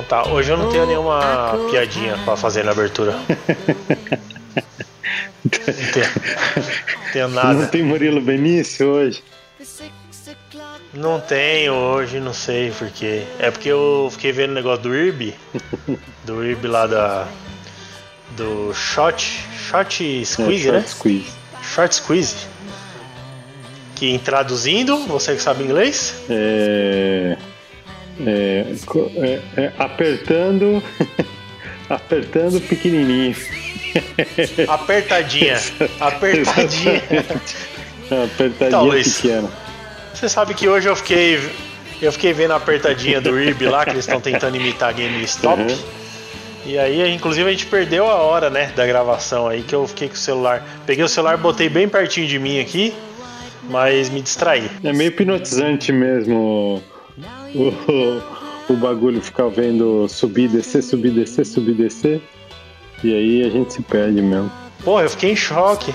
Então tá, hoje eu não tenho nenhuma piadinha pra fazer na abertura. Não tenho, não tenho nada. Não tem Murilo Benício hoje? Não tenho hoje, não sei porquê. É porque eu fiquei vendo o negócio do IRB. Do IRB lá da. Do Shot. Shot Squeeze, é, né? short Squeeze. Short Squeeze. Que traduzindo, você que sabe inglês? É, é, é, é, apertando. apertando pequenininho. Apertadinha. Apertadinha. Apertadinha Então, Luiz. pequena. Você sabe que hoje eu fiquei. Eu fiquei vendo a apertadinha do IRB lá, que eles estão tentando imitar GameStop. Uhum. E aí, inclusive, a gente perdeu a hora, né, da gravação aí, que eu fiquei com o celular. Peguei o celular, botei bem pertinho de mim aqui, mas me distraí. É meio hipnotizante mesmo o, o, bagulho ficar vendo subir, descer, subir, descer, subir, descer. E aí a gente se perde mesmo. Pô, eu fiquei em choque.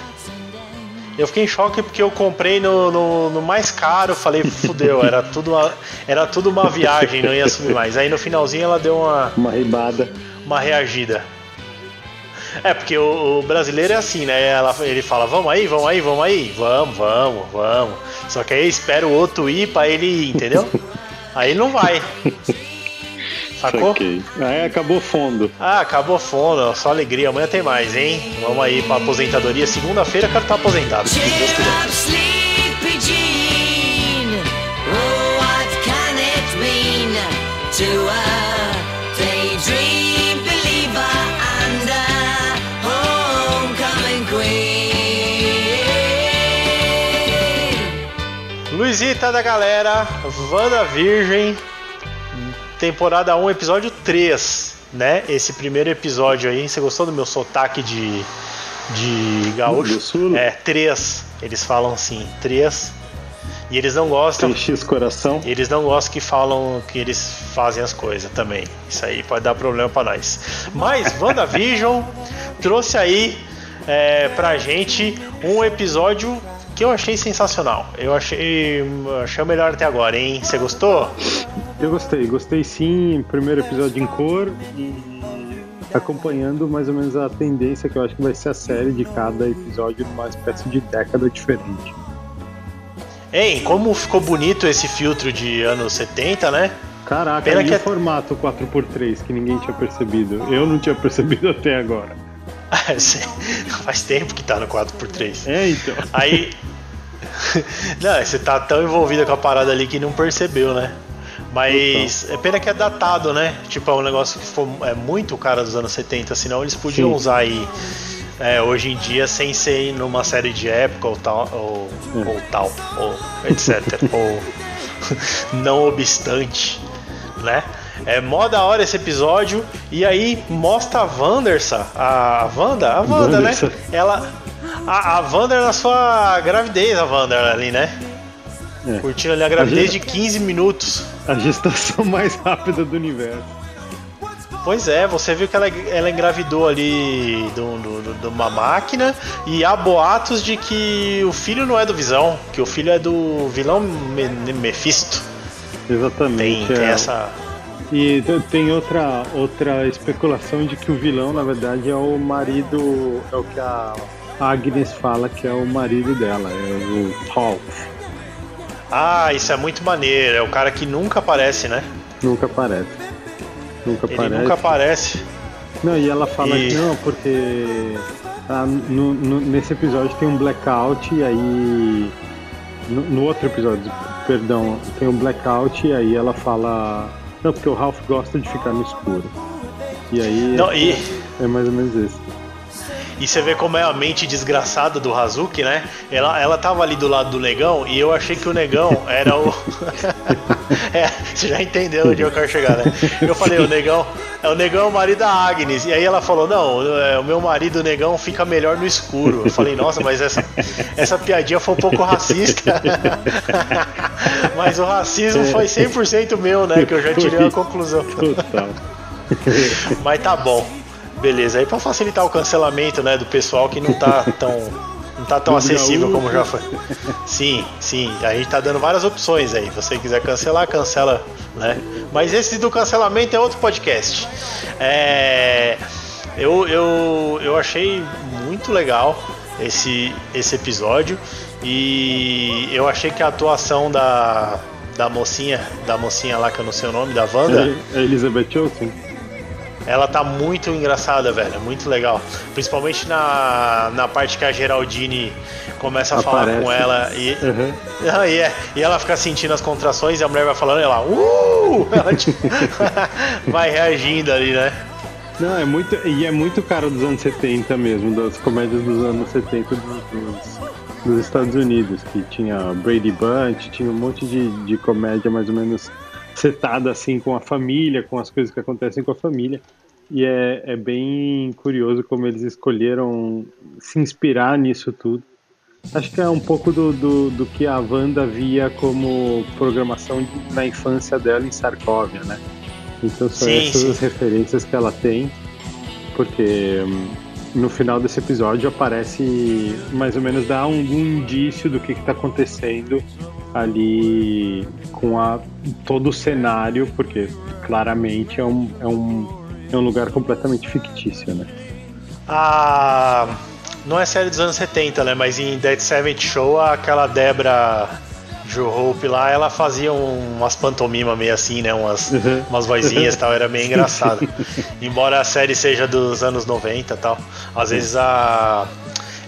Eu fiquei em choque porque eu comprei no, no, no mais caro, falei, fudeu, era tudo, uma, era tudo uma viagem, não ia subir mais. Aí no finalzinho ela deu uma, Uma ribada. uma reagida. É, porque o, o brasileiro é assim, né? Ela, ele fala, vamos aí, vamos aí, vamos aí, vamos, vamos, vamos. Só que aí espera o outro ir pra ele ir, entendeu? Aí não vai. Sacou? Ok. Aí acabou fundo. Ah, acabou fundo, só alegria. Amanhã tem mais, hein? Vamos aí pra aposentadoria. Segunda-feira eu quero estar aposentado. se Deus quiser. Luizita da galera, Wanda Virgem, temporada 1, episódio 3, né? Esse primeiro episódio aí, você gostou do meu sotaque de, de gaúcho? É, 3, eles falam assim, 3. E eles não gostam, Tem X coração. eles não gostam que falam que eles fazem as coisas também. Isso aí pode dar problema pra nós. Mas WandaVision trouxe aí é, pra gente um episódio que eu achei sensacional. Eu achei, achei o melhor até agora, hein? Você gostou? Eu gostei, gostei sim. Primeiro episódio em cor e acompanhando mais ou menos a tendência que eu acho que vai ser a série de cada episódio numa espécie de década diferente. Hein, como ficou bonito esse filtro de anos 70, né? Caraca, Pena que o é- formato 4x3 que ninguém tinha percebido. Eu não tinha percebido até agora. Faz tempo que tá no 4x3. É, então. Aí. não, você tá tão envolvido com a parada ali que não percebeu, né? Mas é pena que é datado, né? Tipo, é um negócio que foi é muito cara dos anos 70, senão eles podiam Sim. usar aí é, hoje em dia sem ser numa série de época ou tal, ou, É. ou tal, ou etc. ou não obstante, né? É mó da hora esse episódio. E aí mostra a Wandersa, a, Wanda, a Wanda, né? Ela. A, a Wanda na sua gravidez, a Wanda ali, né? É. Curtindo ali a gravidez A de gente- 15 minutos. A gestação mais rápida do universo. Pois é, você viu que ela, ela engravidou ali de um- do- do- de uma máquina e há boatos de que o filho não é do Visão, que o filho é do vilão Me- Mephisto. Tem, Exatamente. tem é. essa. E tem outra, outra especulação de que o vilão, na verdade, é o marido. É o que a Agnes fala que é o marido dela, é o Paul. Ah, isso é muito maneiro. É o cara que nunca aparece, né? Nunca aparece. Nunca Ele aparece. nunca aparece. Não, e ela fala E- que não, porque ah, no- no- nesse episódio tem um blackout e aí. No, no outro episódio, perdão, tem um blackout e aí ela fala. Não, porque o Ralph gosta de ficar no escuro. E aí Não, e, é mais ou menos isso. e você vê como é a mente desgraçada do Hazuki, né? Ela, ela tava ali do lado do negão e eu achei que o negão era o. é, você já entendeu onde eu quero chegar, né? Eu falei, o negão. É o negão é o marido da Agnes. E aí ela falou, não, é, o meu marido o negão fica melhor no escuro. Eu falei, nossa, mas essa, essa piadinha foi um pouco racista. mas o racismo foi 100% meu, né? Que eu já tirei a conclusão. Total. Mas tá bom. Beleza. Aí pra facilitar o cancelamento, né, do pessoal que não tá tão não tá tão acessível como já foi. Sim, sim, a gente tá dando várias opções aí. Se você quiser cancelar, cancela, né? Mas esse do cancelamento é outro podcast. É, eu, eu, eu achei muito legal esse, esse episódio e eu achei que a atuação da, da mocinha, da mocinha lá que eu não sei o nome, da Wanda, É Elizabeth Olsen? Ela tá muito engraçada, velho. é Muito legal. Principalmente na, na parte que a Geraldine começa a falar Aparece. com ela e, Uhum. ah, e, é- e ela fica sentindo as contrações e a mulher vai falando e ela, uh! Ela, tipo, vai reagindo ali, né? Não, é muito. E é muito cara dos anos 70 mesmo, das comédias dos anos 70 dos, dos, dos Estados Unidos, que tinha Brady Bunch, tinha um monte de, de comédia mais ou menos setada assim com a família, com as coisas que acontecem com a família. E é, é bem curioso como eles escolheram se inspirar nisso tudo. Acho que é um pouco do, do, do que a Wanda via como programação na infância dela em Sarkovia, né? Então são Sim, essas sim. as referências que ela tem, porque hum, no final desse episódio aparece mais ou menos dá um, um indício do que está acontecendo ali com a, todo o cenário, porque claramente é um, é um, é um lugar completamente fictício, né? A. Não é série dos anos 70, né? Mas em Dead Seventh Show, aquela Debra Joe Hope lá, ela fazia um- umas pantomimas meio assim, né? Umas, Uhum. umas vozinhas e tal, era meio engraçado. Embora a série seja dos anos 90 e tal. Às vezes a.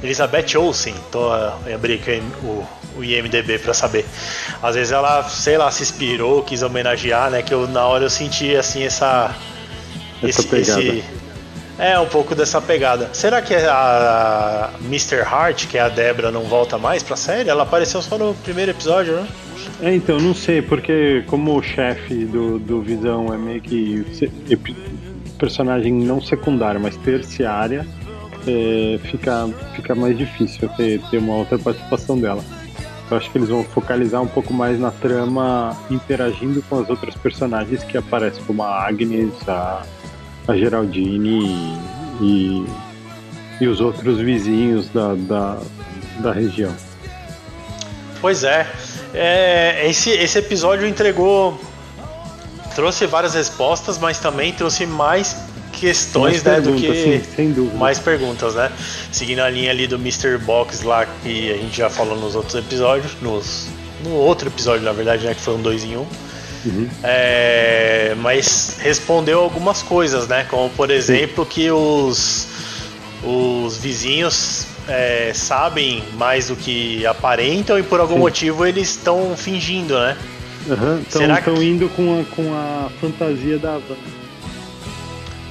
Elizabeth Olsen, tô eu abri aqui o, o IMDB pra saber. Às vezes ela, sei lá, se inspirou, quis homenagear, né? Que eu, na hora eu senti assim essa. Essa pegada. É, um pouco dessa pegada. Será que a Mr. Hart, que é a Debra, não volta mais pra série? Ela apareceu só no primeiro episódio, né? É, então, não sei, porque como o chefe do, do Visão é meio que personagem não secundário, mas terciária, é, fica, fica mais difícil ter, ter uma outra participação dela. Eu acho que eles vão focalizar um pouco mais na trama interagindo com as outras personagens que aparecem, como a Agnes, a, a Geraldine e, e, os outros vizinhos da, da, da região. Pois é. É, esse, esse episódio entregou. Trouxe várias respostas, mas também trouxe mais questões, Mais né? Do que. sim, sem dúvida. mais perguntas, né? Seguindo a linha ali do Mr. Box lá, que a gente já falou nos outros episódios, nos, no outro episódio, na verdade, né? Que foi um dois em um. Uhum. É, mas respondeu algumas coisas, né? Como por exemplo que os, os vizinhos é, sabem mais do que aparentam e por algum Sim. motivo eles estão fingindo, né? Estão Será que- indo com a, com a fantasia da.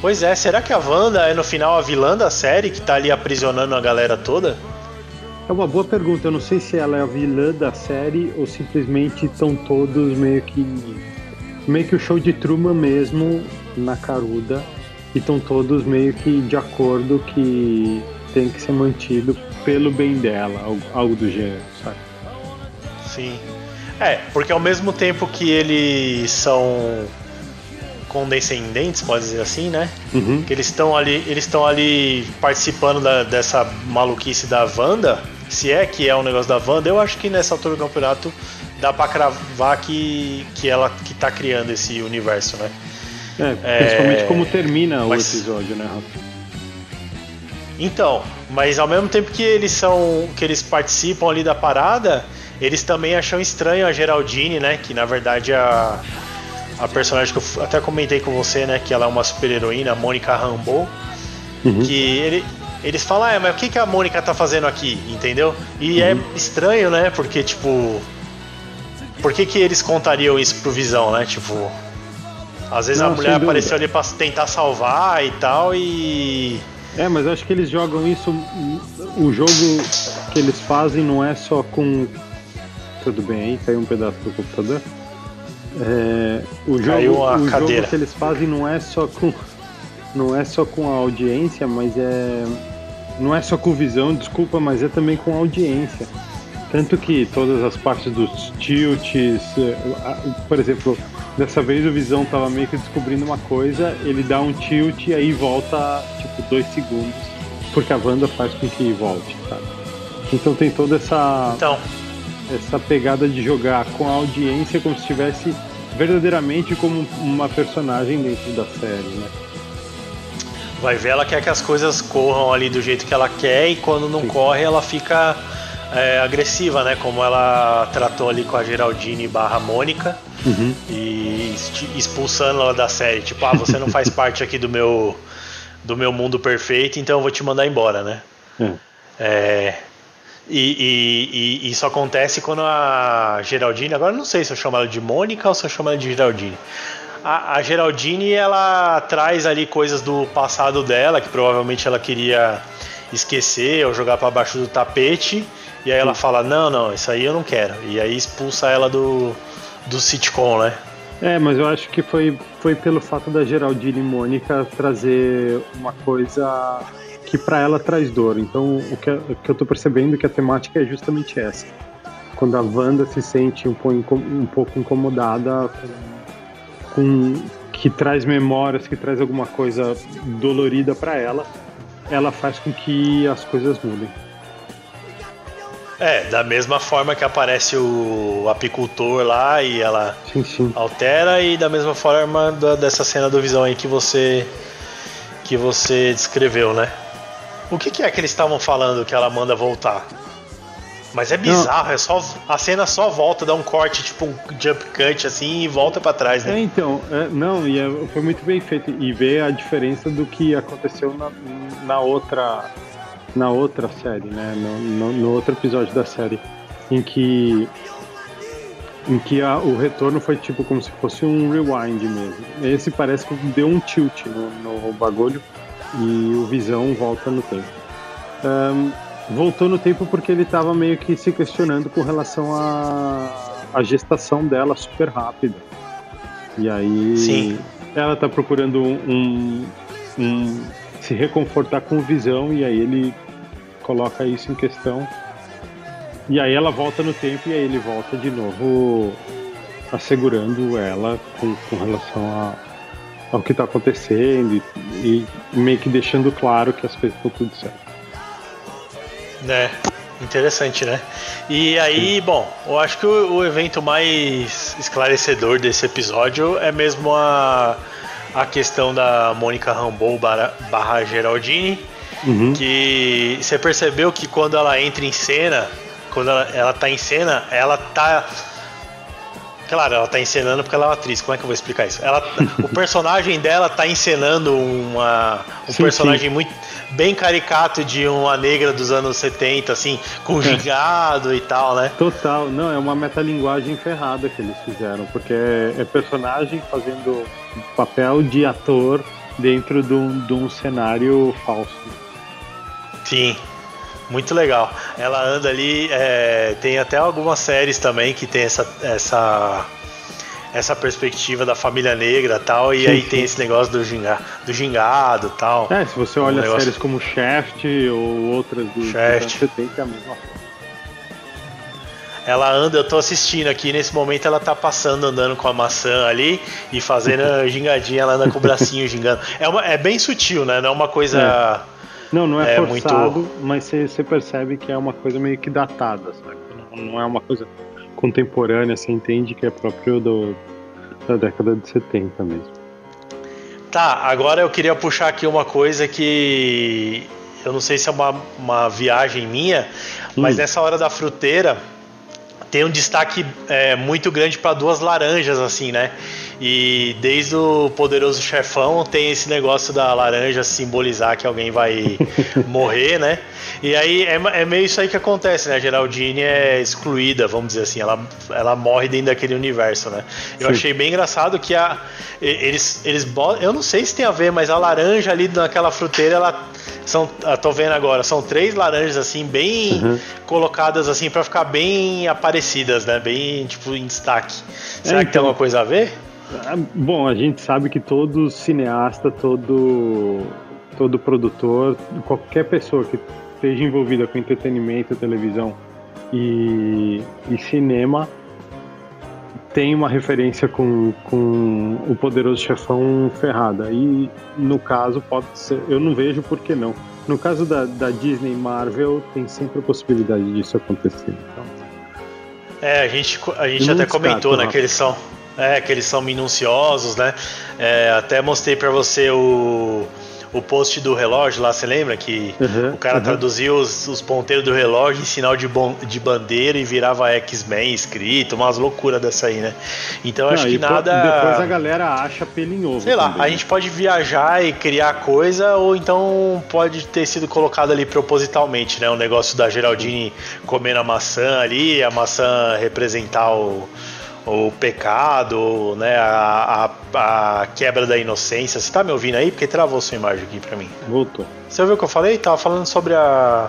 Pois é, será que a Wanda é no final a vilã da série que tá ali aprisionando a galera toda? É uma boa pergunta. Eu não sei se ela é a vilã da série ou simplesmente estão todos meio que. meio que o show de Truman mesmo na caruda. E estão todos meio que de acordo que tem que ser mantido pelo bem dela, algo, algo do gênero, sabe? Sim. É, porque ao mesmo tempo que eles são condescendentes, pode dizer assim, né? Uhum. Que eles estão ali, eles estão ali participando da- dessa maluquice da Wanda. Se é que é um negócio da Wanda, eu acho que nessa altura do campeonato dá pra cravar que, que ela que tá criando esse universo, né? É, principalmente É, como termina mas- o episódio, né, Rafa? Então, mas ao mesmo tempo que eles são. que eles participam ali da parada, eles também acham estranho a Geraldine, né? Que na verdade é a. A personagem que eu até comentei com você, né? Que ela é uma super heroína, a Mônica Rambeau. Uhum. Que ele, eles falam, ah, mas o que, que a Mônica tá fazendo aqui? Entendeu? E é estranho, né? Porque, tipo. Por que, que eles contariam isso pro Visão, né? Tipo. Às vezes Não, a mulher apareceu ali pra tentar salvar e tal, e. É, mas acho que eles jogam isso. O jogo que eles fazem não é só com. Tudo bem aí, caiu um pedaço do computador. É, o jogo, o cadeira. jogo que eles fazem não é só com. Não é só com a audiência, mas é. Não é só com visão, desculpa, mas é também com a audiência. Tanto que todas as partes dos tilts, a- por exemplo, dessa vez o Visão tava meio que descobrindo uma coisa, ele dá um tilt e aí volta, tipo, dois segundos, porque a Wanda faz com que volte, sabe? Então tem toda essa, Então, essa pegada de jogar com a audiência como se estivesse verdadeiramente como uma personagem dentro da série, né? vai ver, ela quer que as coisas corram ali do jeito que ela quer e quando não Sim. corre ela fica é, agressiva, né? Como ela tratou ali com a Geraldine barra Mônica Uhum. e expulsando ela da série. Tipo, ah, você não faz parte aqui do meu, do meu mundo perfeito, então eu vou te mandar embora, né? É. É, e, e- e isso acontece quando a Geraldine, agora não sei se eu chamo ela de Mônica ou se eu chamo ela de Geraldine. A, a Geraldine ela traz ali coisas do passado dela que provavelmente ela queria esquecer ou jogar para baixo do tapete. E aí ela fala: Não, não, isso aí eu não quero. E aí expulsa ela do, do sitcom, né? É, mas eu acho que foi, foi pelo fato da Geraldine e Mônica trazer uma coisa que pra ela traz dor. Então, o que, o que eu tô percebendo é que a temática é justamente essa. Quando a Wanda se sente um pouco, um pouco incomodada com, que traz memórias, que traz alguma coisa dolorida pra ela, ela faz com que as coisas mudem. É, da mesma forma que aparece o apicultor lá e ela Sim, sim. altera e da mesma forma da- dessa cena do Visão aí que você que você descreveu, né? O que, que é que eles estavam falando que ela manda voltar? Mas é bizarro, é só a cena só volta, dá um corte, tipo um jump cut assim e volta pra trás, É, né? então, é, não, e é- foi muito bem feito. E ver a diferença do que aconteceu na, na outra na outra série, né? No, no- no outro episódio da série, em que em que a- o retorno foi tipo como se fosse um rewind mesmo. Esse parece que deu um tilt no, no bagulho e o Visão volta no tempo. Ahn, voltou no tempo porque ele estava meio que se questionando com relação à gestação dela super rápida. E aí Sim. ela tá procurando um, um- se reconfortar com o visão e aí ele coloca isso em questão. E aí ela volta no tempo e aí ele volta de novo assegurando ela com, com relação a, ao que tá acontecendo e, e meio que deixando claro que as coisas estão tudo certo. Né? Interessante, né? E aí, bom, eu acho que o, o evento mais esclarecedor desse episódio é mesmo a, a questão da Mônica Rambeau barra, barra Geraldine, Uhum. que você percebeu que quando ela entra em cena, quando ela, ela tá em cena, ela tá. Claro, ela tá encenando porque ela é uma atriz. Como é que eu vou explicar isso? Ela, o personagem dela tá encenando uma, um Sim, personagem muito bem caricato de uma negra dos anos 70, assim, com gigado e tal, né? Total, não, é uma metalinguagem ferrada que eles fizeram, porque é, é personagem fazendo papel de ator dentro de um, de um cenário falso. Sim, muito legal. Ela anda ali, é, tem até algumas séries também que tem essa essa essa perspectiva da família negra tal, e Sim, aí sim. tem esse negócio do, ginga, do gingado tal. É, se você olha Um negócio- séries como Shaft ou outras do Shaft. 70, é a mesma coisa. Ela anda, eu tô assistindo aqui, nesse momento ela tá passando andando com a maçã ali e fazendo a gingadinha, ela anda com o bracinho gingando. É, uma, é bem sutil, né? Não é uma coisa. Não, não é, É forçado, mas você você percebe que é uma coisa meio que datada, sabe? Não, não é uma coisa contemporânea, você entende que é próprio do, da década de 70 mesmo. Tá, agora eu queria puxar aqui uma coisa que eu não sei se é uma, uma viagem minha, mas Hum. nessa hora da fruteira tem um destaque é, muito grande para duas laranjas, assim, né? E desde o Poderoso Chefão tem esse negócio da laranja simbolizar que alguém vai morrer, né? E aí é, é meio isso aí que acontece, né? A Geraldine é excluída, vamos dizer assim, ela, ela morre dentro daquele universo, né? Eu Sim. achei bem engraçado que a, eles, eles botam, eu não sei se tem a ver, mas a laranja ali naquela fruteira, ela são, eu tô vendo agora, são três laranjas assim, bem Uhum. colocadas assim para ficar bem aparecidas, né? Bem tipo em destaque. Será É, que tem então. alguma coisa a ver? Ah, Bom, a gente sabe que todo cineasta, todo, todo produtor, qualquer pessoa que esteja envolvida com entretenimento, televisão e, e cinema tem uma referência com, com o poderoso chefão Ferrada. E no caso, pode ser. Eu não vejo por que não. No caso da, da Disney Marvel, tem sempre a possibilidade disso acontecer. Então, É, a gente, a gente não até comentou, né, que eles são, é, que eles são minuciosos, né? É, até mostrei pra você o, o post do relógio lá, você lembra que Uhum, o cara uhum. traduziu os, os ponteiros do relógio em sinal de, bom, de bandeira e virava X-Men escrito, umas loucuras dessa aí, né? Então eu acho Não, que nada. Depois a galera acha ovo. Sei lá, também, a né? gente pode viajar e criar coisa, ou então pode ter sido colocado ali propositalmente, né? O negócio da Geraldine comendo a maçã ali, a maçã representar o, o pecado, né? A, a, a quebra da inocência. Você tá me ouvindo aí? Porque travou sua imagem aqui pra mim. Voltou. Você ouviu o que eu falei? Tava falando sobre a.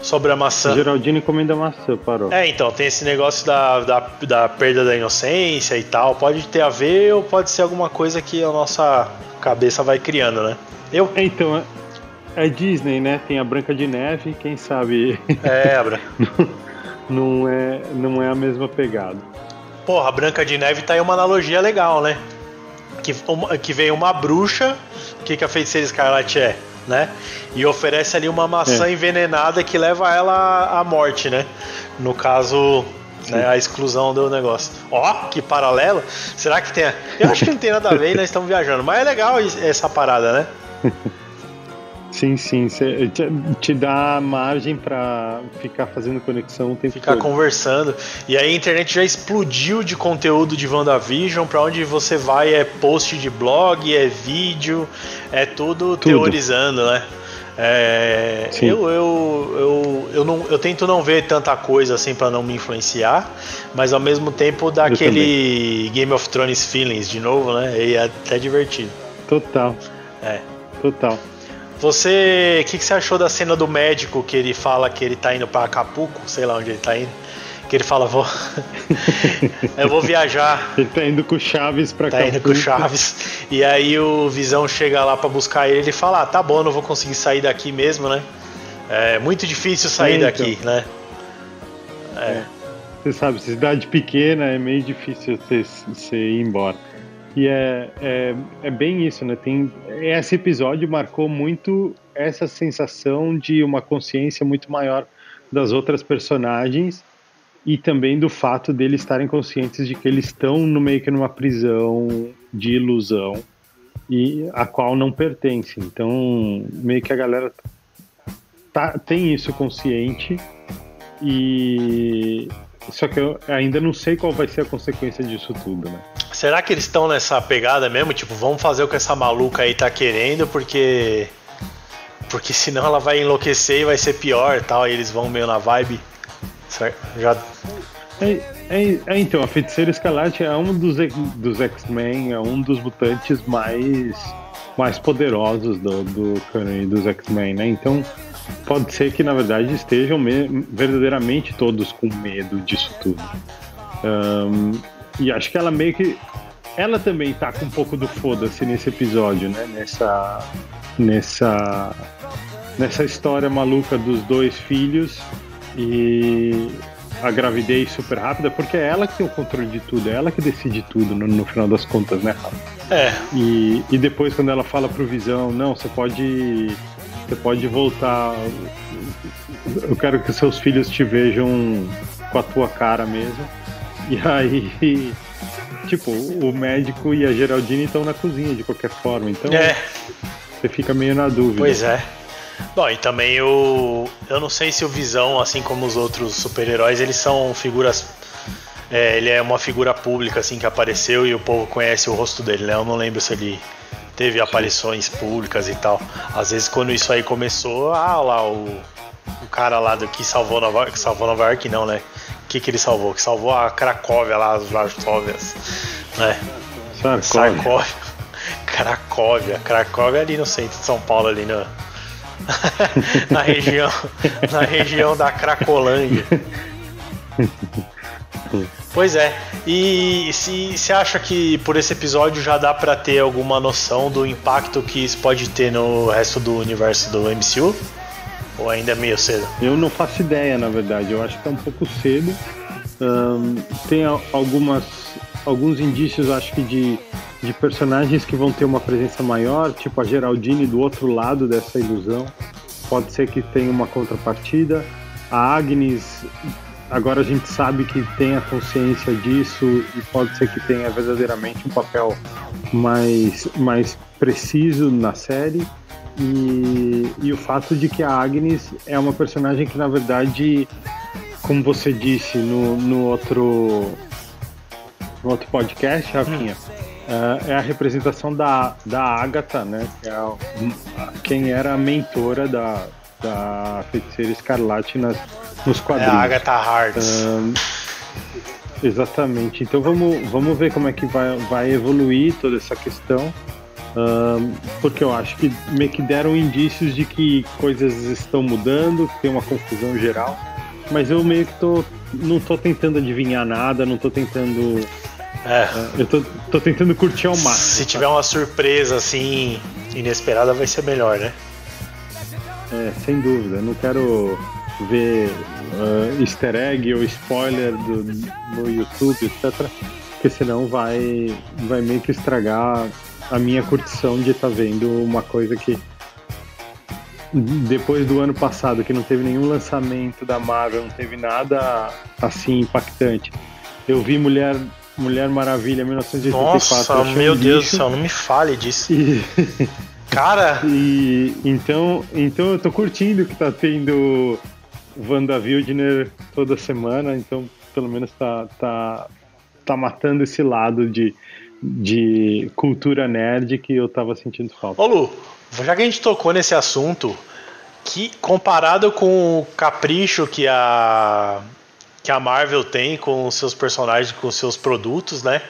Sobre a maçã. Geraldine comendo a maçã, parou. É, então, tem esse negócio da, da, da perda da inocência e tal. Pode ter a ver ou pode ser alguma coisa que a nossa cabeça vai criando, né? Eu? É, Então, é, é Disney, né? Tem a Branca de Neve, quem sabe É, Abra. não é, não é a mesma pegada. Porra, a Branca de Neve tá aí uma analogia legal, né? Que, uma- que vem uma bruxa, o que, que a feiticeira escarlate é, né? E oferece ali uma maçã É. envenenada que leva ela à morte, né? No caso, né, a exclusão do negócio. Ó, que paralelo. Será que tem. a- Eu acho que não tem nada a ver e nós estamos viajando. Mas é legal essa parada, né? Sim, sim. cê- te, te dá margem pra ficar fazendo conexão o tempo Ficar todo. conversando. E aí a internet já explodiu de conteúdo de WandaVision. Pra onde você vai é post de blog, é vídeo, é tudo, teorizando, né? É, eu, eu, eu, eu, não, eu tento não ver tanta coisa assim pra não me influenciar, mas ao mesmo tempo dá Eu aquele Game of Thrones feelings de novo, né? E é até divertido. Total, É. total. Você, o que, que você achou da cena do médico que ele fala que ele tá indo pra Acapulco, sei lá onde ele tá indo, que ele fala, vou, eu vou viajar, Ele tá indo com o Chaves pra tá cá. indo com o Chaves, e aí o Visão chega lá pra buscar ele, ele fala, ah, tá bom, não vou conseguir sair daqui mesmo, né? É muito difícil sair É, então. daqui, né? Você sabe, cidade pequena é meio difícil você, você ir embora. E é, é, é bem isso, né? Tem, esse episódio marcou muito essa sensação de uma consciência muito maior das outras personagens e também do fato deles estarem conscientes de que eles estão no meio que numa prisão de ilusão e a qual não pertence. Então, meio que a galera tá, tem isso consciente e só que eu ainda não sei qual vai ser a consequência disso tudo, né? Será que eles estão nessa pegada mesmo? Tipo, vamos fazer o que essa maluca aí tá querendo, porque. Porque senão ela vai enlouquecer e vai ser pior e tal, e eles vão meio na vibe. Será- Já. É, é- é, então, a Feiticeira Escarlate é um dos, dos X-Men, é um dos mutantes mais, mais poderosos do, do dos X-Men, né? Então, pode ser que, na verdade, estejam me- verdadeiramente todos com medo disso tudo. Ahn, e acho que ela meio que... Ela também tá com um pouco do foda-se nesse episódio, né? Nessa... Nessa... Nessa história maluca dos dois filhos e a gravidez super rápida, porque é ela que tem o controle de tudo, é ela que decide tudo no, no final das contas, né, Rafa? É, E, e depois quando ela fala pro Visão, não, você pode. Você pode voltar. Eu quero que seus filhos te vejam com a tua cara mesmo. E aí. Tipo, o médico e a Geraldine estão na cozinha de qualquer forma, então é, você fica meio na dúvida. pois é. Bom, e também o. Eu não sei se o Visão, assim como os outros super-heróis, eles são figuras. é, ele é uma figura pública, assim, que apareceu e o povo conhece o rosto dele, né? Eu não lembro se ele teve aparições públicas e tal. Às vezes, quando isso aí começou, ah lá, o, o cara lá do que salvou Nova, que salvou Nova York, não, né? O que, que ele salvou? Que salvou a Cracóvia lá, as Varsóvias, né? Sarcóvia. Cracóvia. Cracóvia é ali no centro de São Paulo, ali na, na região na região da Cracolândia. Pois é. E se você acha que por esse episódio já dá pra ter alguma noção do impacto que isso pode ter no resto do universo do MCU? Ou ainda é meio cedo? Eu não faço ideia, na verdade. Eu acho que é um pouco cedo. Ahn, tem al- algumas alguns indícios, acho que de, de personagens que vão ter uma presença maior, tipo a Geraldine do outro lado dessa ilusão. Pode ser que tenha uma contrapartida. A Agnes, agora a gente sabe que tem a consciência disso e pode ser que tenha verdadeiramente um papel mais, mais preciso na série. E, e o fato de que a Agnes é uma personagem que, na verdade, como você disse no, no outro no outro podcast, Rafinha, hum. é a representação da, da Agatha, né? Que é a, quem era a mentora da, da feiticeira Escarlate nas, nos quadrinhos. É a Agatha. Um, exatamente. Então vamos, vamos ver como é que vai, vai evoluir toda essa questão. Um, porque eu acho que meio que deram indícios de que coisas estão mudando, que tem uma confusão geral. Mas eu meio que tô, não tô tentando adivinhar nada, não tô tentando. É. Eu tô, tô tentando curtir ao máximo. Se tiver uma surpresa assim, inesperada, vai ser melhor, né? É, sem dúvida. Eu não quero ver uh, easter egg ou spoiler do, no YouTube, etc. Porque senão vai, vai meio que estragar a minha curtição de estar tá vendo uma coisa que depois do ano passado que não teve nenhum lançamento da Marvel, não teve nada assim impactante. Eu vi Mulher Mulher Maravilha 1984. Nossa, meu Deus do céu, não me fale disso. E... Cara! E então, então eu tô curtindo que tá tendo Wanda Wildner toda semana, então pelo menos tá, tá, tá matando esse lado de, de cultura nerd que eu tava sentindo falta. Ô Lu, já que a gente tocou nesse assunto, que comparado com o capricho que a que a Marvel tem com os seus personagens, com os seus produtos, né?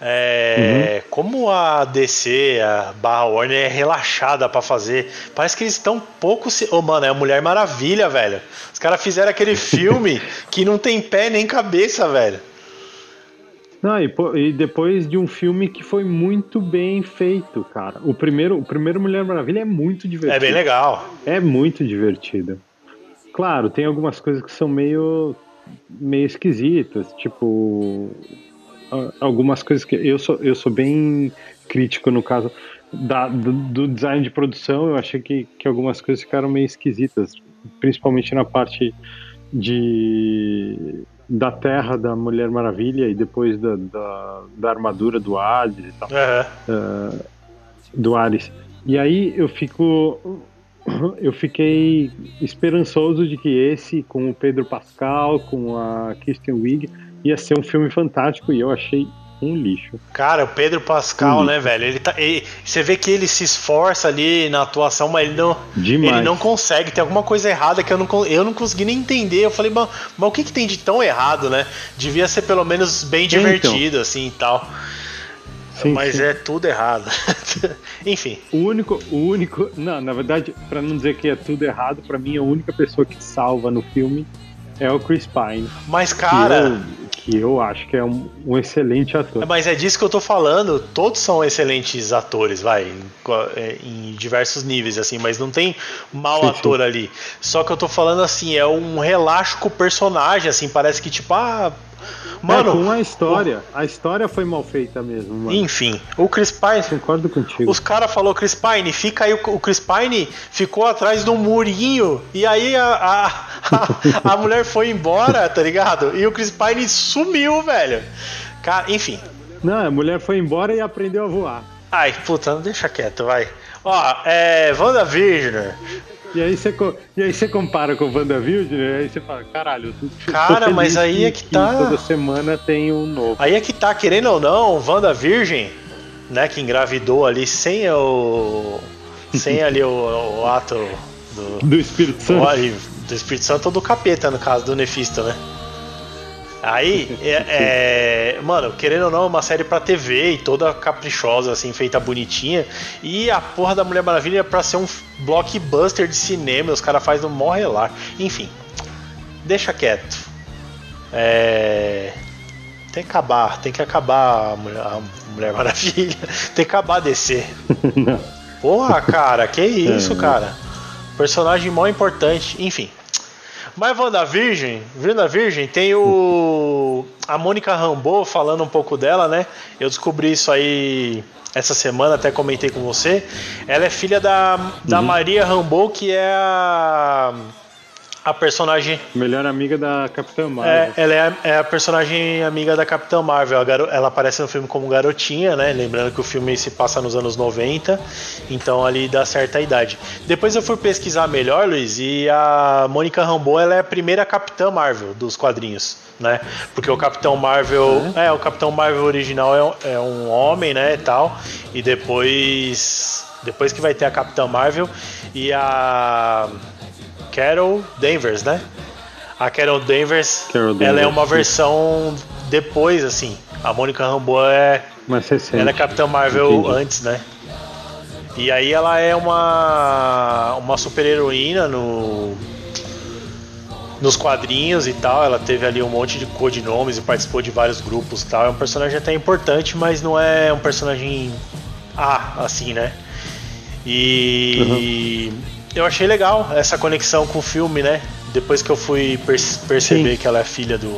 É, uhum. Como a DC, a Barra Warner é relaxada para fazer. Parece que eles estão pouco. Se... Oh, mano, é a Mulher Maravilha, velho. Os caras fizeram aquele filme que não tem pé nem cabeça, velho. Não, e, e, depois de um filme que foi muito bem feito, cara. O primeiro, o primeiro Mulher Maravilha é muito divertido. É bem legal. É muito divertido. Claro, tem algumas coisas que são meio meio esquisitas, tipo algumas coisas que eu sou eu sou bem crítico no caso da, do, do design de produção. Eu achei que, que algumas coisas ficaram meio esquisitas, principalmente na parte de da terra da Mulher Maravilha e depois da, da, da armadura do Hades e tal. Uhum. Uh, do Ares. E aí eu fico. Eu fiquei esperançoso de que esse, com o Pedro Pascal, com a Kristen Wiig, ia ser um filme fantástico e eu achei um lixo. Cara, o Pedro Pascal, um né, velho? Ele tá, ele, você vê que ele se esforça ali na atuação, mas ele não, ele não consegue. Tem alguma coisa errada que eu não, eu não consegui nem entender. Eu falei, mas, mas o que, que tem de tão errado, né? Devia ser pelo menos bem então. divertido, então. assim e tal. Sim, mas sim. é tudo errado. Enfim. O único, o único, não, na verdade, para não dizer que é tudo errado, para mim a única pessoa que salva no filme é o Chris Pine. Mas cara, que eu acho que é um, um, excelente ator. Mas é disso que eu tô falando. Todos são excelentes atores, vai, em, é, em diversos níveis, assim, mas não tem mau sim, ator sim. ali. Só que eu tô falando assim, é um relaxo com o personagem, assim, parece que tipo, ah, Mano, é, com a história. O... A história foi mal feita mesmo, mano. Enfim, o Chris Pine. Concordo contigo. Os caras falou Chris Pine, fica aí. O Chris Pine ficou atrás um murinho. E aí a, a, a, a mulher foi embora, tá ligado? E o Chris Pine sumiu, velho. Cara, enfim. Não, a mulher foi embora e aprendeu a voar. Ai, puta, não deixa quieto, vai. Ó, é. WandaVision. E aí você, e aí você compara com o WandaVision, e aí você fala, caralho, Cara, mas aí é que tá. Toda semana tem um novo. Aí é que tá, querendo ou não, WandaVision, né, que engravidou ali sem o. Sem ali o, o ato do. Do Espírito Santo. Do Espírito Santo ou do capeta, no caso do Nefisto, né? Aí, é, é, mano, querendo ou não, é uma série pra TV e toda caprichosa, assim, feita bonitinha. E a porra da Mulher Maravilha é pra ser um blockbuster de cinema, os caras fazem um mó relar. Enfim, deixa quieto. É. Tem que acabar, tem que acabar a Mulher, a Mulher Maravilha. tem que acabar a descer. Porra, cara, que isso, é, cara. Personagem mó importante. Enfim. Mas WandaVision, Virgem, tem o. A Mônica Rambeau falando um pouco dela, né? Eu descobri isso aí essa semana, até comentei com você. Ela é filha da, da uhum. Maria Rambeau, que é a a personagem. Melhor amiga da Capitã Marvel. É, ela é a, é a, personagem amiga da Capitã Marvel. Garo, ela aparece no filme como garotinha, né? Lembrando que o filme se passa nos anos 90, então ali dá certa idade. Depois eu fui pesquisar melhor, Luiz, e a Mônica Rambeau ela é a primeira Capitã Marvel dos quadrinhos. Né? Porque o Capitão Marvel. É, é o Capitão Marvel original é um, é um homem, né? E tal. E depois. Depois que vai ter a Capitã Marvel e a Carol Danvers, né? A Carol Danvers, Carol Danvers ela é uma versão depois, assim. A Mônica Rambeau é. Mais recente. Ela é Capitã Marvel Entendi. antes, né? E aí ela é uma uma super heroína no nos quadrinhos e tal. Ela teve ali um monte de codinomes e participou de vários grupos e tal. É um personagem até importante, mas não é um personagem A, assim, né? E uhum eu achei legal essa conexão com o filme, né? Depois que eu fui perceber Sim. que ela é filha do.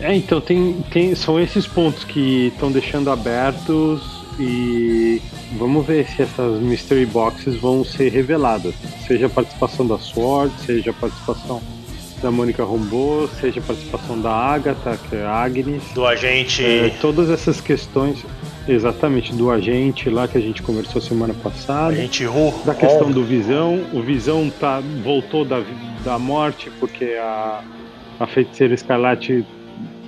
É, então tem, tem são esses pontos que estão deixando abertos e vamos ver se essas mystery boxes vão ser reveladas. Seja a participação da Sword, seja a participação da Mônica Rombo, seja a participação da Agatha, que é a Agnes. Do agente. É, todas essas questões. Exatamente, do agente lá que a gente conversou semana passada. Agente Ru. Da questão do Visão. O Visão tá, voltou da, da morte porque a, a feiticeira Escarlate,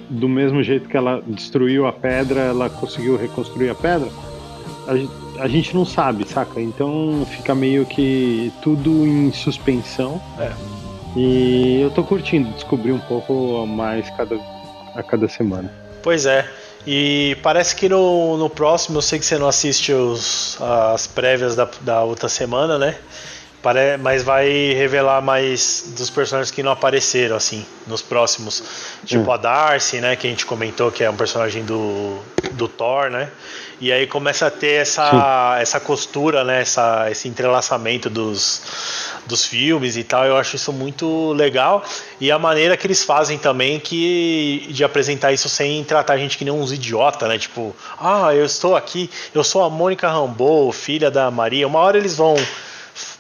do mesmo jeito que ela destruiu a pedra, ela conseguiu reconstruir a pedra. A, a gente não sabe, saca? Então fica meio que tudo em suspensão. É. E eu tô curtindo descobrir um pouco mais cada, a cada semana. Pois é. E parece que no, no próximo, eu sei que você não assiste os, as prévias da, da outra semana, né? Pare, mas vai revelar mais dos personagens que não apareceram, assim, nos próximos. Tipo hum. a Darcy, né? Que a gente comentou que é um personagem do, do Thor, né? E aí começa a ter essa, essa costura, né? Essa, esse entrelaçamento dos, dos filmes e tal. Eu acho isso muito legal. E a maneira que eles fazem também que de apresentar isso sem tratar a gente que nem uns idiota, né? Tipo, ah, eu estou aqui, eu sou a Mônica Rambeau, filha da Maria. Uma hora eles vão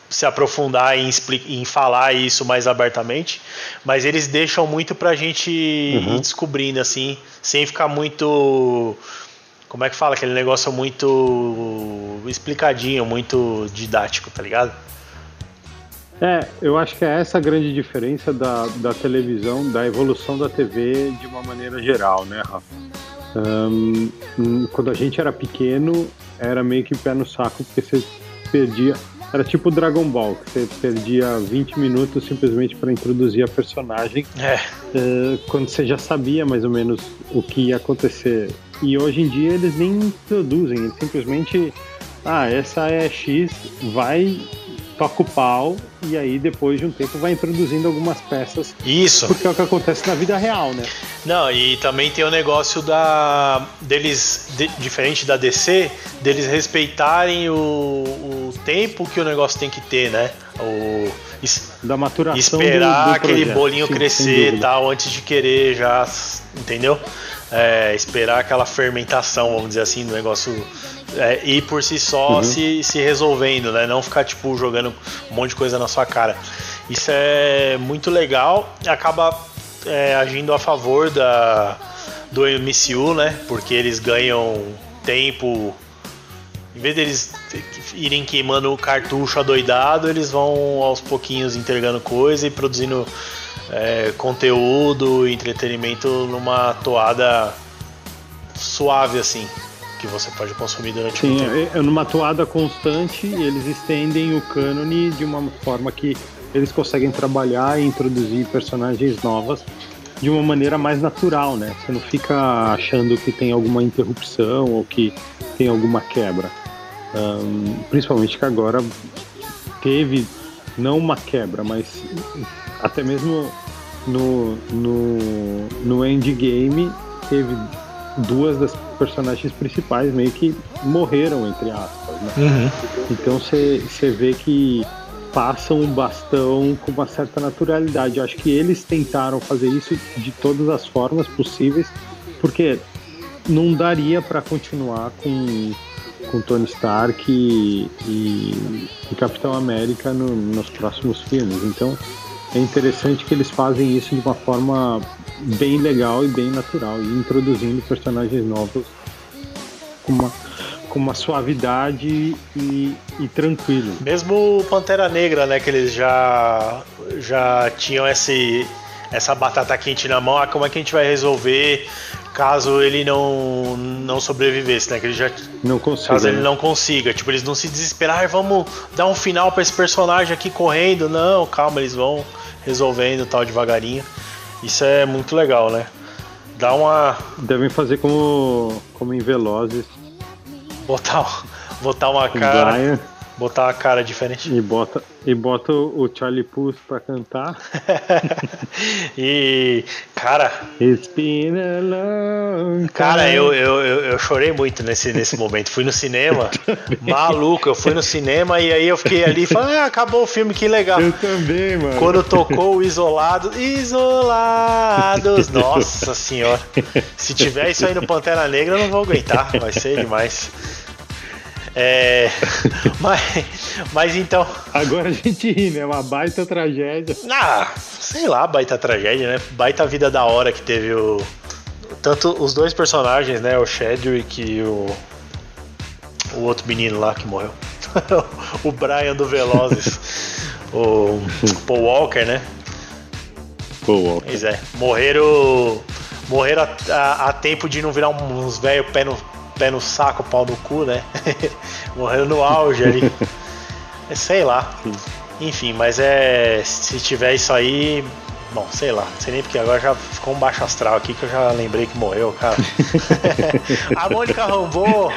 se aprofundar em, em falar isso mais abertamente, mas eles deixam muito pra gente uhum. ir descobrindo, assim, sem ficar muito como é que fala? Aquele negócio muito explicadinho, muito didático, tá ligado? É, eu acho que é essa a grande diferença da, da televisão, da evolução da TV de uma maneira geral, né, Rafa? Um, quando a gente era pequeno, era meio que pé no saco, porque você perdia. Era tipo Dragon Ball, que você perdia 20 minutos simplesmente para introduzir a personagem. É. Uh, quando você já sabia mais ou menos o que ia acontecer e hoje em dia eles nem introduzem, eles simplesmente. Ah, essa é X, vai, toca o pau, e aí depois de um tempo vai introduzindo algumas peças. Isso. Porque é o que acontece na vida real, né? Não, e também tem o negócio da. deles, de, diferente da DC, deles respeitarem o, o tempo que o negócio tem que ter, né? O, da maturação esperar do, do aquele bolinho Sim, crescer e tal antes de querer já entendeu é, esperar aquela fermentação, vamos dizer assim, do negócio é, ir por si só uhum. se, se resolvendo, né? Não ficar tipo jogando um monte de coisa na sua cara. Isso é muito legal, acaba é, agindo a favor da, do MCU, né? Porque eles ganham tempo. Em vez deles irem queimando o cartucho adoidado, eles vão aos pouquinhos entregando coisa e produzindo é, conteúdo, entretenimento numa toada suave assim que você pode consumir durante Sim, tempo. É, é numa toada constante eles estendem o cânone de uma forma que eles conseguem trabalhar e introduzir personagens novas de uma maneira mais natural, né? Você não fica achando que tem alguma interrupção ou que tem alguma quebra. Um, principalmente que agora teve não uma quebra, mas até mesmo no, no, no endgame teve duas das personagens principais meio que morreram, entre aspas. Né? Uhum. Então você vê que passam o bastão com uma certa naturalidade. Eu acho que eles tentaram fazer isso de todas as formas possíveis, porque não daria para continuar com, com Tony Stark e, e, e Capitão América no, nos próximos filmes. Então é interessante que eles fazem isso de uma forma bem legal e bem natural, e introduzindo personagens novos com uma, com uma suavidade e, e tranquilo. Mesmo o Pantera Negra, né, que eles já, já tinham esse, essa batata quente na mão, ah, como é que a gente vai resolver caso ele não não sobrevivesse, né? Que ele já não consiga. Caso ele não consiga, tipo, eles não se desesperar, vamos dar um final para esse personagem aqui correndo. Não, calma, eles vão resolvendo tal devagarinho. Isso é muito legal, né? Dá uma devem fazer como como em Velozes. Botar botar uma cara Botar uma cara diferente. E bota, e bota o Charlie Puth pra cantar. e, cara. It's been a long Cara, eu, eu, eu, eu, chorei muito nesse, nesse momento. Fui no cinema, maluco. Eu fui no cinema e aí eu fiquei ali e falei, ah, acabou o filme, que legal. Eu também, mano. Quando tocou o Isolado, Isolados. Nossa senhora. Se tiver isso aí no Pantera Negra, eu não vou aguentar. Vai ser demais. É, mas, mas então. Agora a gente ri, né? Uma baita tragédia. Ah, sei lá, baita tragédia, né? Baita vida da hora que teve o. Tanto os dois personagens, né? O Chadwick e o. O outro menino lá que morreu. o Brian do Velozes. o Paul Walker, né? Paul Walker. Pois é. Morreram. Morreram a, a, a tempo de não virar uns velho pé no, pé no saco, pau no cu, né? Morreu no auge ali. É, sei lá. Sim. Enfim, mas é. Se tiver isso aí. Bom, sei lá, não sei nem porque agora já ficou um baixo astral aqui que eu já lembrei que morreu, cara. a Mônica Rambeau,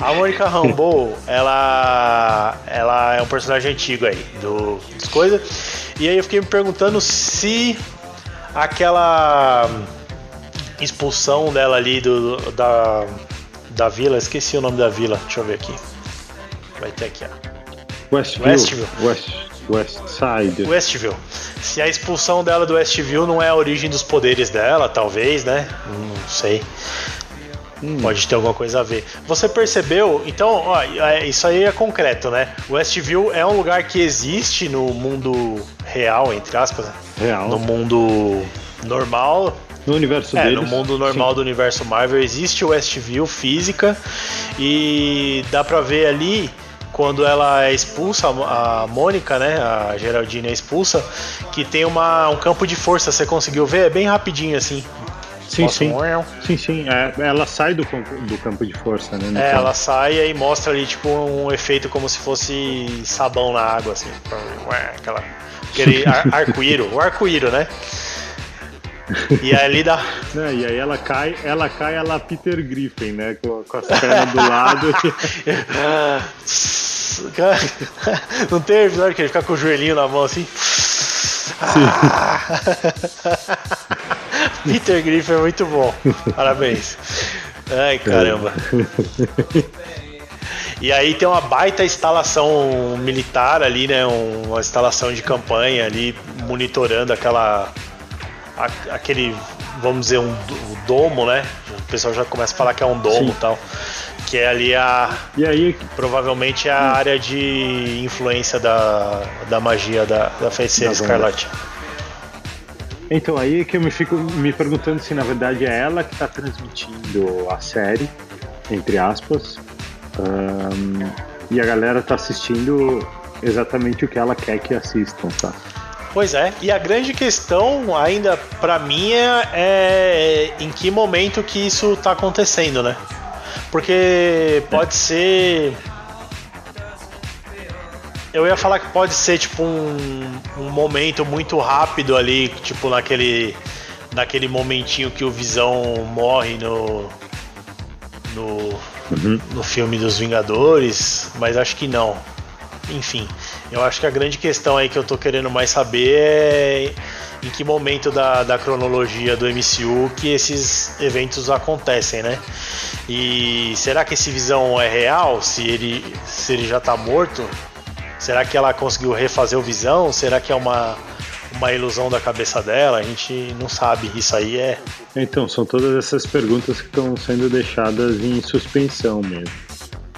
a Mônica Rambeau, ela, ela é um personagem antigo aí do, das coisas. E aí eu fiquei me perguntando se aquela expulsão dela ali do, da, da vila, esqueci o nome da vila, deixa eu ver aqui. Vai ter aqui, ó. Westview. Westview. West, West Side. Westview. Se a expulsão dela do Westview não é a origem dos poderes dela, talvez, né? Não sei. Hum. Pode ter alguma coisa a ver. Você percebeu? Então, ó, é, isso aí é concreto, né? Westview é um lugar que existe no mundo real, entre aspas. Né? Real. No mundo normal, no universo é, deles. no mundo normal sim. do universo Marvel existe o Westview física e dá pra ver ali quando ela é expulsa, a Mônica, né, a Geraldine é expulsa, que tem uma, um campo de força, você conseguiu ver? É bem rapidinho assim. Sim, sim. Sim, sim. É, ela sai do, do campo de força, né? É, ela sai e mostra ali, tipo, um efeito como se fosse sabão na água, assim. Aquela, aquele arco-íro. O arco-íro, né? E ali dá. Não, e aí ela cai, ela cai ela Peter Griffin, né? Com, com as pernas do lado. Não tem episódio que ele fica com o joelhinho na mão assim. Peter Griffin é muito bom. Parabéns. Ai, caramba. E aí tem uma baita instalação militar ali, né? Uma instalação de campanha ali, monitorando aquela aquele, vamos dizer, um, domo, né? O pessoal já começa a falar que é um domo e tal. Que é ali a. E aí? Provavelmente é a hum. área de influência da, da magia da, da feiticeira Escarlate. Então, aí que eu me fico me perguntando se na verdade é ela que está transmitindo a série, entre aspas, um, e a galera está assistindo exatamente o que ela quer que assistam, tá? Pois é, e a grande questão ainda para mim é, é, em que momento que isso tá acontecendo, né? Porque pode ser. Eu ia falar que pode ser tipo um, um momento muito rápido ali, tipo naquele. naquele momentinho que o Visão morre no. no, uhum. no filme dos Vingadores, mas acho que não. Enfim. Eu acho que a grande questão aí que eu tô querendo mais saber é em que momento da, da cronologia do MCU que esses eventos acontecem, né? E será que esse Visão é real? Se ele, se ele já tá morto? Será que ela conseguiu refazer o Visão? Será que é uma, uma ilusão da cabeça dela? A gente não sabe. Isso aí é. Então, são todas essas perguntas que estão sendo deixadas em suspensão mesmo.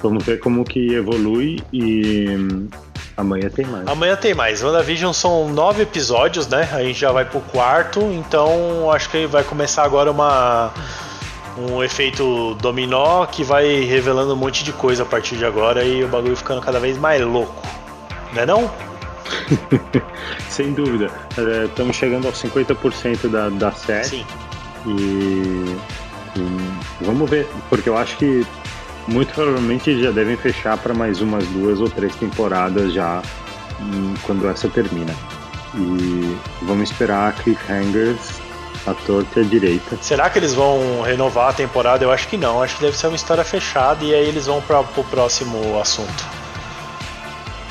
Vamos ver como que evolui e amanhã tem mais. Amanhã tem mais. WandaVision são nove episódios, né? A gente já vai pro quarto, então acho que vai começar agora uma um efeito dominó que vai revelando um monte de coisa a partir de agora e o bagulho ficando cada vez mais louco. Não é não? Sem dúvida. É, Estamos chegando aos 50% da, da série. Sim. E, e vamos ver, porque eu acho que muito provavelmente já devem fechar para mais umas duas ou três temporadas já hum, quando essa termina. E vamos esperar cliffhangers à torta e à direita. Será que eles vão renovar a temporada? Eu acho que não. Acho que deve ser uma história fechada e aí eles vão para o próximo assunto.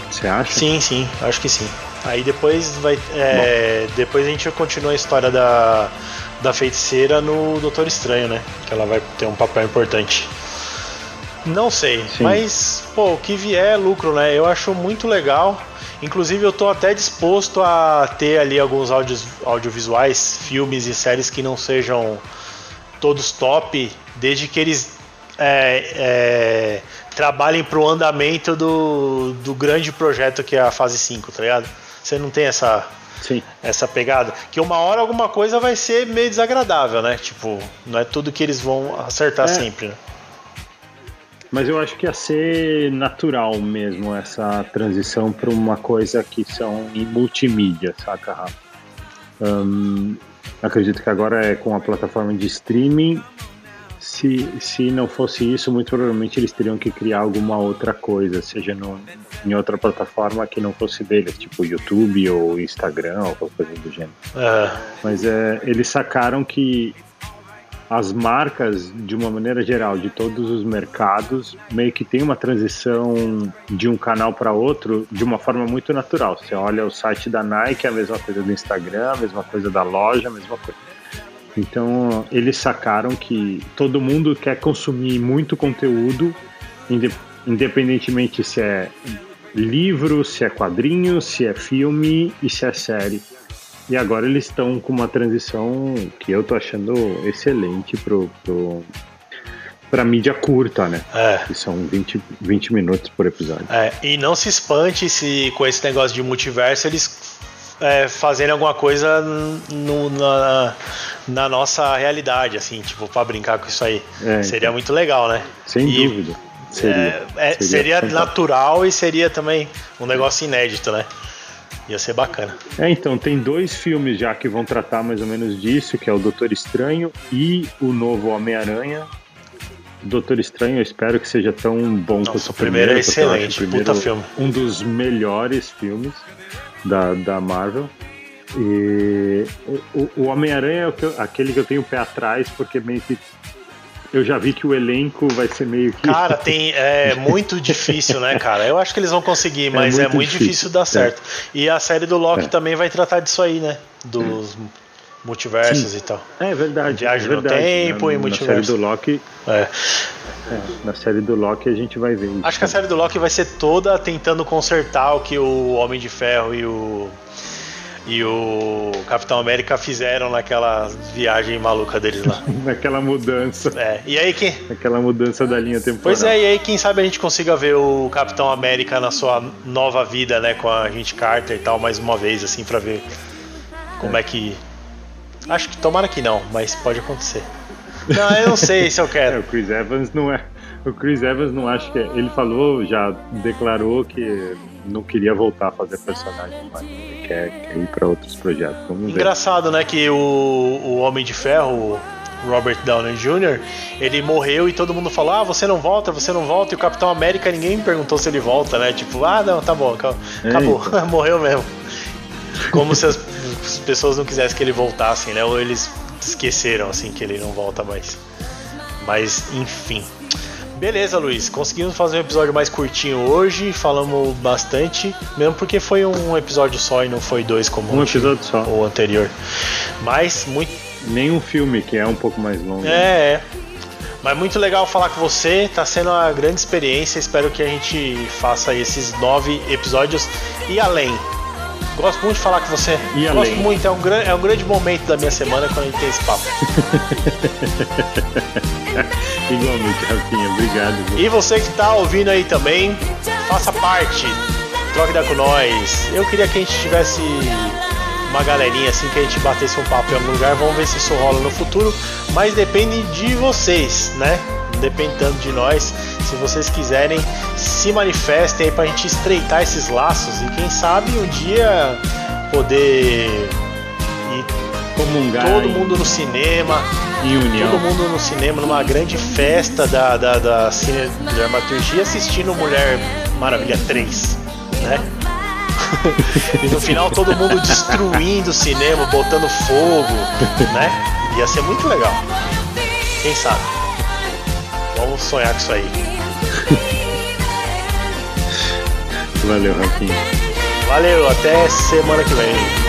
Você acha? Sim, sim, acho que sim. Aí depois vai. é, depois a gente continua a história da, da feiticeira no Doutor Estranho, né? Que ela vai ter um papel importante. Não sei, Sim. mas pô, o que vier é lucro, né? Eu acho muito legal. Inclusive eu tô até disposto a ter ali alguns audios, audiovisuais, filmes e séries que não sejam todos top, desde que eles é, é, trabalhem pro andamento do, do grande projeto que é a fase 5, tá ligado? Você não tem essa, Sim. essa pegada? Que uma hora alguma coisa vai ser meio desagradável, né? Tipo, não é tudo que eles vão acertar É. sempre, né? Mas eu acho que ia ser natural mesmo essa transição para uma coisa que são em multimídia, saca, Rafa? Hum, acredito que agora é com a plataforma de streaming. Se, se não fosse isso, muito provavelmente eles teriam que criar alguma outra coisa, seja no, em outra plataforma que não fosse deles, tipo YouTube ou Instagram ou qualquer coisa do gênero. É, Mas é, eles sacaram que as marcas, de uma maneira geral, de todos os mercados, meio que tem uma transição de um canal para outro de uma forma muito natural. Você olha o site da Nike, é a mesma coisa do Instagram, a mesma coisa da loja, a mesma coisa. Então, eles sacaram que todo mundo quer consumir muito conteúdo, inde- independentemente se é livro, se é quadrinho, se é filme e se é série. E agora eles estão com uma transição que eu tô achando excelente pro, pro, pra mídia curta, né? é. Que são 20, 20 minutos por episódio. É, e não se espante se com esse negócio de multiverso eles é, fazerem alguma coisa no- na, na nossa realidade, assim, tipo, pra brincar com isso aí. É, seria então. muito legal, né? Sem E, dúvida. Seria. é, é, seria fantástico. natural e seria também um negócio inédito, né? Ia ser bacana. É, então, tem dois filmes já que vão tratar mais ou menos disso, que é o Doutor Estranho e o novo Homem-Aranha. Doutor Estranho, eu espero que seja tão bom Nossa, quanto o primeiro é porque eu acho excelente, o primeiro puta filme. Um dos melhores filmes da, da Marvel. E o, o Homem-Aranha é o aquele que eu tenho o pé atrás, porque meio que eu já vi que o elenco vai ser meio que. Cara, tem é muito difícil, né, cara? Eu acho que eles vão conseguir, mas é muito muito, difícil, difícil, dar é. certo. E a série do Loki É. também vai tratar disso aí, né? Dos multiversos Sim. e tal. É verdade. Viagem é no verdade. tempo na, e na multiverso. série do Loki, É. é, na série do Loki a gente vai ver isso. Acho que a série do Loki vai ser toda tentando consertar o que o Homem de Ferro e o e o Capitão América fizeram naquela viagem maluca deles lá. naquela mudança, É. E aí quem naquela mudança da linha temporal. Pois é, e aí quem sabe a gente consiga ver o Capitão América na sua nova vida, né, com a gente Carter e tal, mais uma vez, assim, pra ver como é, que. Acho que tomara que não, mas pode acontecer. Não, eu não sei se eu É, quero. o Chris Evans não é. O Chris Evans não acho que é. Ele falou, já declarou que não queria voltar a fazer personagem mais. Ele quer, quer ir pra outros projetos. Vamos ver. Engraçado, né, que o, o Homem de Ferro, o Robert Downey Jr., ele morreu e todo mundo falou: ah, você não volta, você não volta. E o Capitão América, ninguém perguntou se ele volta, né? Tipo, ah, não, tá bom, acabou, É, acabou. morreu mesmo. Como se as, as pessoas não quisessem que ele voltasse, né? Ou eles esqueceram, assim, que ele não volta mais. Mas, enfim. Beleza, Luiz. Conseguimos fazer um episódio mais curtinho hoje. Falamos bastante. Mesmo porque foi um episódio só e não foi dois como Um o episódio só. o anterior. Mas, muito. Nenhum filme que é um pouco mais longo. É, é. Mas muito legal falar com você, tá sendo uma grande experiência. Espero que a gente faça esses nove episódios e além. Gosto muito de falar com você. E Gosto além. muito, é um, é um grande momento da minha semana quando a gente tem esse papo. Igualmente, Rafinha. Obrigado. E você que tá ouvindo aí também, faça parte. Troque ideia com nós. Eu queria que a gente tivesse uma galerinha assim, que a gente batesse um papo em algum lugar. Vamos ver se isso rola no futuro. Mas depende de vocês, né? Não depende tanto de nós. Se vocês quiserem, se manifestem aí pra gente estreitar esses laços. E quem sabe um dia poder ir Comungar todo mundo no cinema. Em união. Todo mundo no cinema, numa grande festa da, da, da cine dramaturgia, assistindo Mulher Maravilha 3, né? e no final todo mundo destruindo o cinema, botando fogo, né? Ia ser muito legal. Quem sabe? Vamos sonhar com isso aí. Valeu, Rafinha. Valeu, até semana que vem.